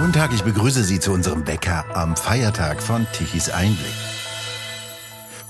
Guten Tag, ich begrüße Sie zu unserem Bäcker am Feiertag von Tichys Einblick.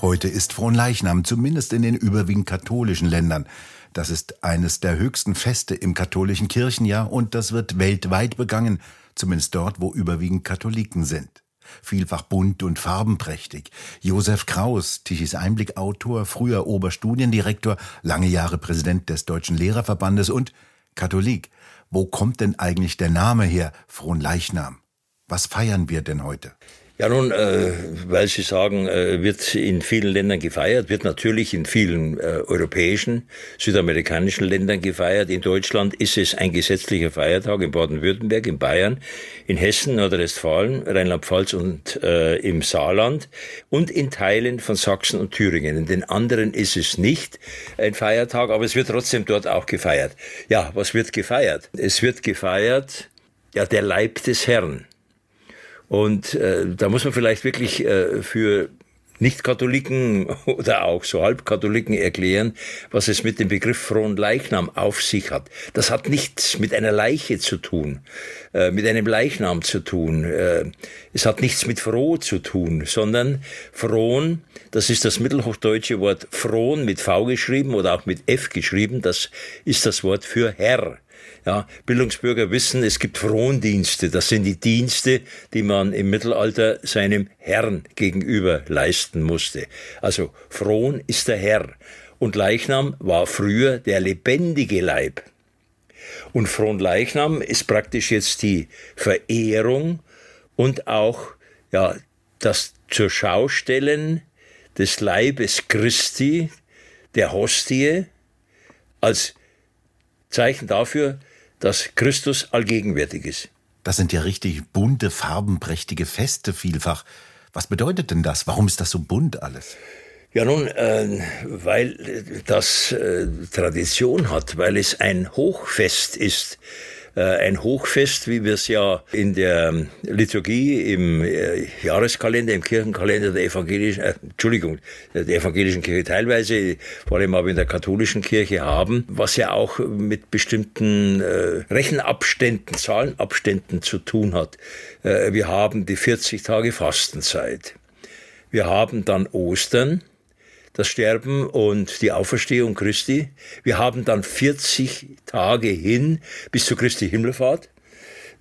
Heute ist Fronleichnam, zumindest in den überwiegend katholischen Ländern. Das ist eines der höchsten Feste im katholischen Kirchenjahr und das wird weltweit begangen, zumindest dort, wo überwiegend Katholiken sind. Vielfach bunt und farbenprächtig. Josef Kraus, Tichys Einblick-Autor, früher Oberstudiendirektor, lange Jahre Präsident des Deutschen Lehrerverbandes und Katholik. Wo kommt denn eigentlich der Name her, Fronleichnam? Was feiern wir denn heute? Ja, nun, äh, weil Sie sagen, äh, wird in vielen Ländern gefeiert, wird natürlich in vielen äh, europäischen, südamerikanischen Ländern gefeiert. In Deutschland ist es ein gesetzlicher Feiertag, in Baden-Württemberg, in Bayern, in Hessen, Nordrhein-Westfalen, Rheinland-Pfalz und äh, im Saarland und in Teilen von Sachsen und Thüringen. In den anderen ist es nicht ein Feiertag, aber es wird trotzdem dort auch gefeiert. Ja, was wird gefeiert? Es wird gefeiert, ja, der Leib des Herrn. Und äh, da muss man vielleicht wirklich äh, für nicht-Katholiken oder auch so Halbkatholiken erklären, was es mit dem Begriff frohen Leichnam auf sich hat. Das hat nichts mit einer Leiche zu tun, äh, mit einem Leichnam zu tun. Äh, es hat nichts mit froh zu tun, sondern frohen, das ist das mittelhochdeutsche Wort frohen mit V geschrieben oder auch mit F geschrieben, das ist das Wort für Herr. Ja, Bildungsbürger wissen, es gibt Frondienste. Das sind die Dienste, die man im Mittelalter seinem Herrn gegenüber leisten musste. Also Fron ist der Herr. Und Leichnam war früher der lebendige Leib. Und Fronleichnam ist praktisch jetzt die Verehrung und auch ja, das zur Schaustellen des Leibes Christi, der Hostie, als Zeichen dafür, dass Christus allgegenwärtig ist. Das sind ja richtig bunte, farbenprächtige Feste vielfach. Was bedeutet denn das? Warum ist das so bunt alles? Ja nun, äh, weil das äh, Tradition hat, weil es ein Hochfest ist ein Hochfest, wie wir es ja in der Liturgie, im äh, Jahreskalender, im Kirchenkalender der evangelischen, äh, Entschuldigung, der evangelischen Kirche teilweise, vor allem aber in der katholischen Kirche haben, was ja auch mit bestimmten äh, Rechenabständen, Zahlenabständen zu tun hat. Äh, wir haben die 40 Tage Fastenzeit. Wir haben dann Ostern das Sterben und die Auferstehung Christi. Wir haben dann 40 Tage hin bis zu Christi Himmelfahrt.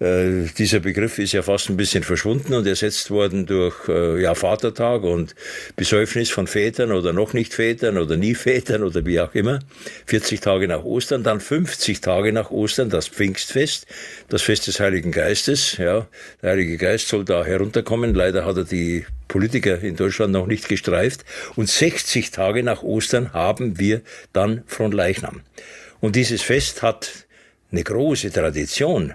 Äh, dieser Begriff ist ja fast ein bisschen verschwunden und ersetzt worden durch äh, ja, Vatertag und Besäufnis von Vätern oder noch nicht Vätern oder nie Vätern oder wie auch immer. 40 Tage nach Ostern, dann 50 Tage nach Ostern das Pfingstfest, das Fest des Heiligen Geistes. Ja, der Heilige Geist soll da herunterkommen. Leider hat er die Politiker in Deutschland noch nicht gestreift. Und 60 Tage nach Ostern haben wir dann Fronleichnam. Und dieses Fest hat eine große Tradition.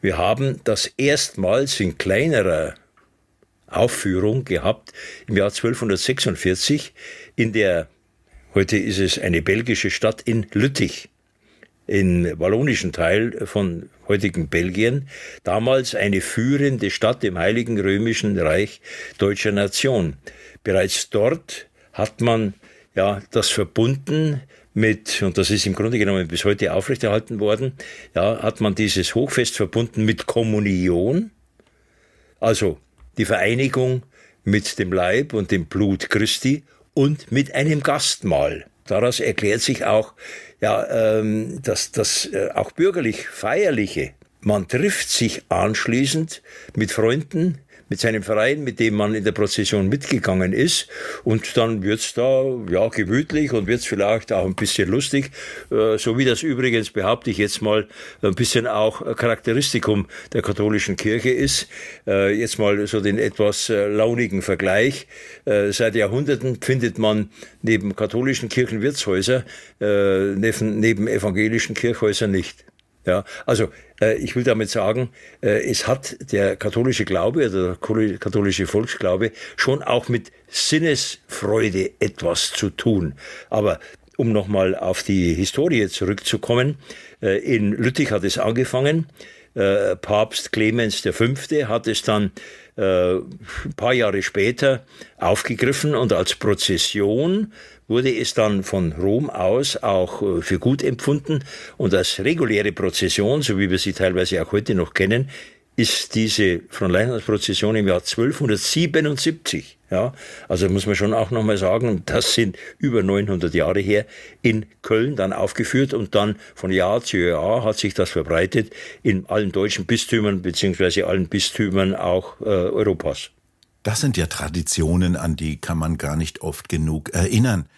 Wir haben das erstmals in kleinerer Aufführung gehabt im Jahr 1246 in der, heute ist es eine belgische Stadt in Lüttich, im wallonischen Teil von heutigen Belgien, damals eine führende Stadt im Heiligen Römischen Reich deutscher Nation. Bereits dort hat man ja das verbunden mit, und das ist im Grunde genommen bis heute aufrechterhalten worden, ja, hat man dieses Hochfest verbunden mit Kommunion, also die Vereinigung mit dem Leib und dem Blut Christi und mit einem Gastmahl. Daraus erklärt sich auch, ja, ähm, dass das äh, auch bürgerlich feierliche. Man trifft sich anschließend mit Freunden, mit seinem Verein, mit dem man in der Prozession mitgegangen ist. Und dann wird's da ja gemütlich und wird's vielleicht auch ein bisschen lustig, äh, so wie das übrigens, behaupte ich jetzt mal, ein bisschen auch Charakteristikum der katholischen Kirche ist. Äh, jetzt mal so den etwas äh, launigen Vergleich. Seit Jahrhunderten findet man neben katholischen Kirchenwirtshäuser, neben, neben evangelischen Kirchhäusern nicht. Ja, also äh, ich will damit sagen, äh, es hat der katholische Glaube oder der katholische Volksglaube schon auch mit Sinnesfreude etwas zu tun. Aber um nochmal auf die Historie zurückzukommen, äh, in Lüttich hat es angefangen. Äh, Papst Clemens V. hat es dann äh, ein paar Jahre später aufgegriffen und als Prozession wurde es dann von Rom aus auch äh, für gut empfunden und als reguläre Prozession, so wie wir sie teilweise auch heute noch kennen, ist diese Fronleichnamsprozession im Jahr 1277. Ja, also muss man schon auch nochmal sagen, das sind über 900 Jahre her in Köln dann aufgeführt und dann von Jahr zu Jahr hat sich das verbreitet in allen deutschen Bistümern beziehungsweise allen Bistümern auch äh, Europas. Das sind ja Traditionen, an die kann man gar nicht oft genug erinnern.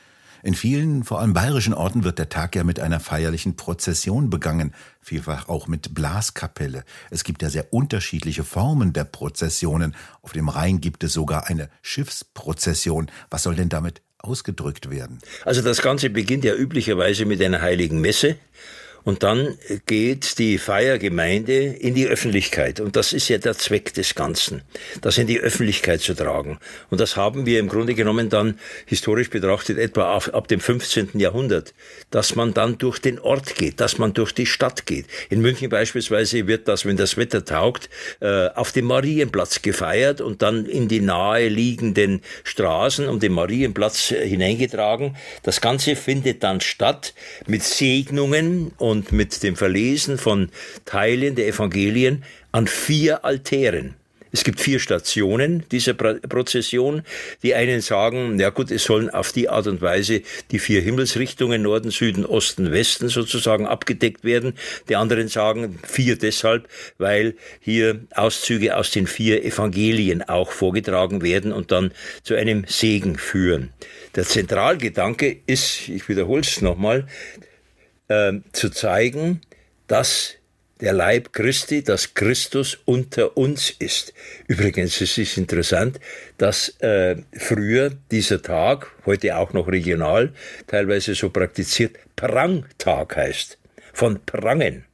In vielen, vor allem bayerischen Orten wird der Tag ja mit einer feierlichen Prozession begangen, vielfach auch mit Blaskapelle. Es gibt ja sehr unterschiedliche Formen der Prozessionen. Auf dem Rhein gibt es sogar eine Schiffsprozession. Was soll denn damit ausgedrückt werden? Also das Ganze beginnt ja üblicherweise mit einer heiligen Messe und dann geht die Feiergemeinde in die Öffentlichkeit. Und das ist ja der Zweck des Ganzen, das in die Öffentlichkeit zu tragen. Und das haben wir im Grunde genommen dann historisch betrachtet etwa ab, dem 15. Jahrhundert, dass man dann durch den Ort geht, dass man durch die Stadt geht. In München beispielsweise wird das, wenn das Wetter taugt, äh, auf dem Marienplatz gefeiert und dann in die nahe liegenden Straßen um den Marienplatz äh, hineingetragen. Das Ganze findet dann statt mit Segnungen und und mit dem Verlesen von Teilen der Evangelien an vier Altären. Es gibt vier Stationen dieser Prozession. Die einen sagen, ja gut, es sollen auf die Art und Weise die vier Himmelsrichtungen Norden, Süden, Osten, Westen sozusagen abgedeckt werden. Die anderen sagen vier deshalb, weil hier Auszüge aus den vier Evangelien auch vorgetragen werden und dann zu einem Segen führen. Der Zentralgedanke ist, ich wiederhole es nochmal, äh, zu zeigen, dass der Leib Christi, dass Christus unter uns ist. Übrigens, es ist interessant, dass äh, früher dieser Tag, heute auch noch regional, teilweise so praktiziert, Prangtag heißt. Von Prangen.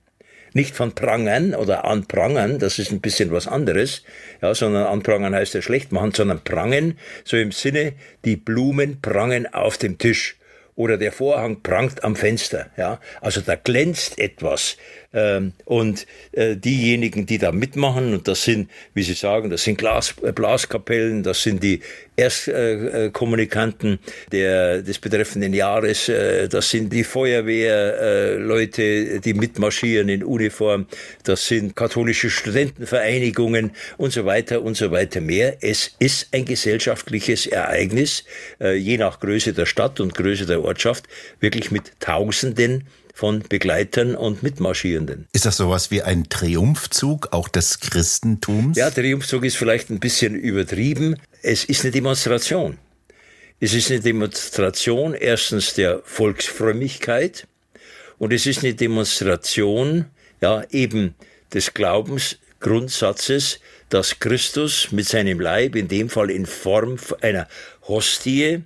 Nicht von Prangern oder Anprangern, das ist ein bisschen was anderes, ja, sondern Anprangern heißt ja schlecht machen, sondern Prangen, so im Sinne, die Blumen prangen auf dem Tisch oder der Vorhang prangt am Fenster. Ja, also da glänzt etwas. Ähm, und äh, diejenigen, die da mitmachen, und das sind, wie Sie sagen, das sind Glas, äh, Blaskapellen, das sind die Erstkommunikanten der, des betreffenden Jahres, äh, das sind die Feuerwehrleute, die mitmarschieren in Uniform, das sind katholische Studentenvereinigungen und so weiter und so weiter mehr. Es ist ein gesellschaftliches Ereignis, je nach Größe der Stadt und Größe der Ortschaft, wirklich mit Tausenden von Begleitern und Mitmarschierenden. Ist das sowas wie ein Triumphzug auch des Christentums? Ja, Triumphzug ist vielleicht ein bisschen übertrieben. Es ist eine Demonstration. Es ist eine Demonstration erstens der Volksfrömmigkeit und es ist eine Demonstration, ja, eben des Glaubensgrundsatzes, dass Christus mit seinem Leib, in dem Fall in Form einer Hostie,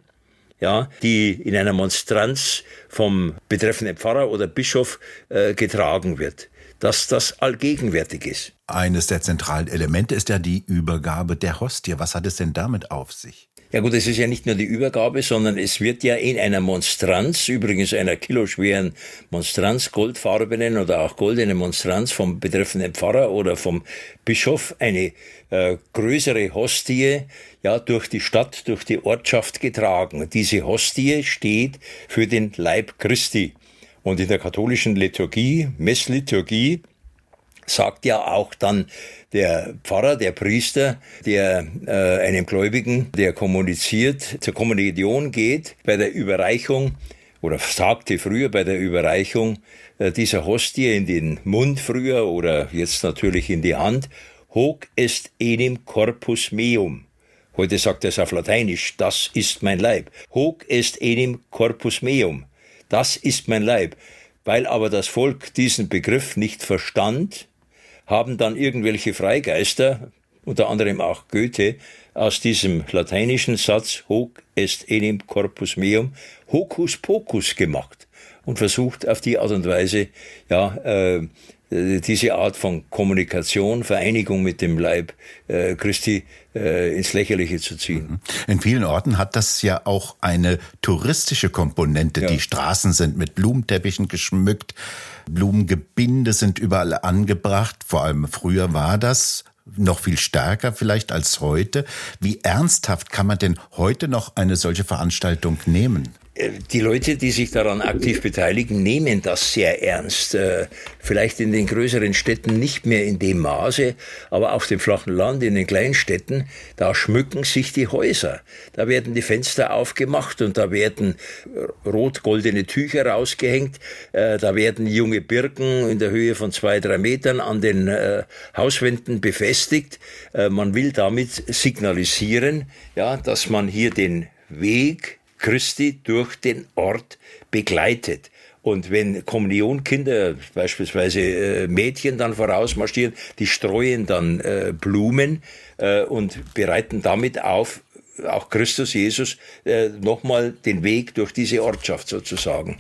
ja, die in einer Monstranz vom betreffenden Pfarrer oder Bischof äh, getragen wird, dass das allgegenwärtig ist. Eines der zentralen Elemente ist ja die Übergabe der Hostie. Was hat es denn damit auf sich? Ja gut, es ist ja nicht nur die Übergabe, sondern es wird ja in einer Monstranz, übrigens einer kiloschweren Monstranz, goldfarbenen oder auch goldenen Monstranz vom betreffenden Pfarrer oder vom Bischof, eine äh, größere Hostie ja durch die Stadt, durch die Ortschaft getragen. Diese Hostie steht für den Leib Christi. Und in der katholischen Liturgie, Messliturgie, sagt ja auch dann der Pfarrer, der Priester, der äh, einem Gläubigen, der kommuniziert, zur Kommunion geht, bei der Überreichung oder sagte früher bei der Überreichung äh, dieser Hostie in den Mund früher oder jetzt natürlich in die Hand, hoc est enim corpus meum. Heute sagt er es auf Lateinisch, das ist mein Leib. Hoc est enim corpus meum. Das ist mein Leib. Weil aber das Volk diesen Begriff nicht verstand, haben dann irgendwelche Freigeister, unter anderem auch Goethe, aus diesem lateinischen Satz hoc est enim corpus meum hocus pocus gemacht und versucht auf die Art und Weise ja äh, diese Art von Kommunikation, Vereinigung mit dem Leib äh, Christi äh, ins Lächerliche zu ziehen. Mhm. In vielen Orten hat das ja auch eine touristische Komponente. Ja. Die Straßen sind mit Blumenteppichen geschmückt, Blumengebinde sind überall angebracht. Vor allem früher war das noch viel stärker vielleicht als heute. Wie ernsthaft kann man denn heute noch eine solche Veranstaltung nehmen? Die Leute, die sich daran aktiv beteiligen, nehmen das sehr ernst. Äh, vielleicht in den größeren Städten nicht mehr in dem Maße, aber auf dem flachen Land, in den Kleinstädten, da schmücken sich die Häuser. Da werden die Fenster aufgemacht und da werden rot-goldene Tücher rausgehängt. Äh, da werden junge Birken in der Höhe von zwei, drei Metern an den äh, Hauswänden befestigt. Man will damit signalisieren, ja, dass man hier den Weg Christi durch den Ort begleitet. Und wenn Kommunionkinder, beispielsweise äh, Mädchen, dann vorausmarschieren, die streuen dann äh, Blumen äh, und bereiten damit auf, auch Christus Jesus nochmal den Weg durch diese Ortschaft sozusagen.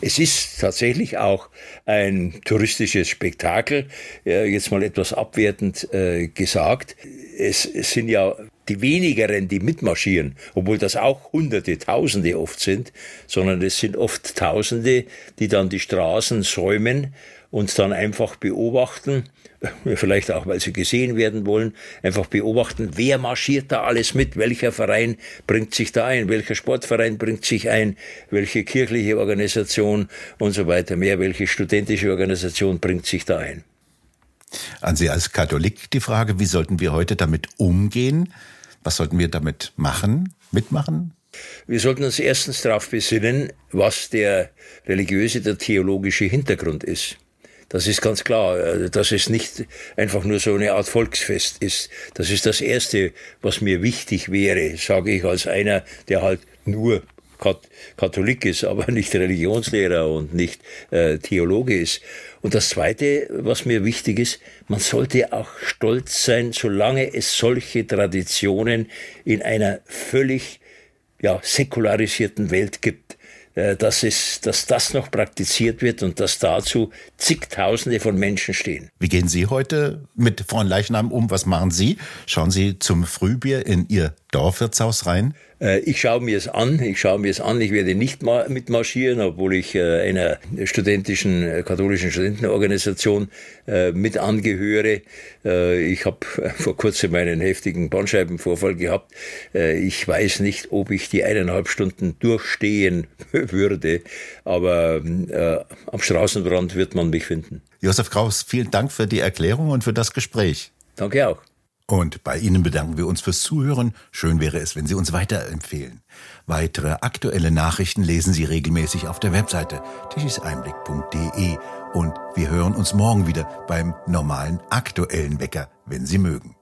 Es ist tatsächlich auch ein touristisches Spektakel. Jetzt mal etwas abwertend gesagt. Es, es sind ja die wenigeren, die mitmarschieren, obwohl das auch Hunderte, Tausende oft sind, sondern es sind oft Tausende, die dann die Straßen säumen und dann einfach beobachten, vielleicht auch, weil sie gesehen werden wollen, einfach beobachten, wer marschiert da alles mit, welcher Verein bringt sich da ein, welcher Sportverein bringt sich ein, welche kirchliche Organisation und so weiter mehr, welche studentische Organisation bringt sich da ein. An Sie als Katholik die Frage, wie sollten wir heute damit umgehen? Was sollten wir damit machen, mitmachen? Wir sollten uns erstens darauf besinnen, was der religiöse, der theologische Hintergrund ist. Das ist ganz klar, äh, dass es nicht einfach nur so eine Art Volksfest ist. Das ist das Erste, was mir wichtig wäre, sage ich als einer, der halt nur Katholik ist, aber nicht Religionslehrer und nicht äh, Theologe ist. Und das Zweite, was mir wichtig ist, man sollte auch stolz sein, solange es solche Traditionen in einer völlig ja, säkularisierten Welt gibt. Äh, dass, es, dass das noch praktiziert wird und dass dazu zigtausende von Menschen stehen. Wie gehen Sie heute mit Leichnam um? Was machen Sie? Schauen Sie zum Frühbier in Ihr Dorfwirtshaus rein? Äh, ich schaue mir es an, ich schaue mir es an, ich werde nicht mitmarschieren, obwohl ich äh, einer studentischen, katholischen Studentenorganisation mit angehöre. Ich habe vor kurzem einen heftigen Bandscheibenvorfall gehabt. Ich weiß nicht, ob ich die eineinhalb Stunden durchstehen würde, aber am Straßenrand wird man mich finden. Josef Kraus, vielen Dank für die Erklärung und für das Gespräch. Danke auch. Und bei Ihnen bedanken wir uns fürs Zuhören. Schön wäre es, wenn Sie uns weiterempfehlen. Weitere aktuelle Nachrichten lesen Sie regelmäßig auf der Webseite tischiseinblick.de und wir hören uns morgen wieder beim normalen aktuellen Wecker, wenn Sie mögen.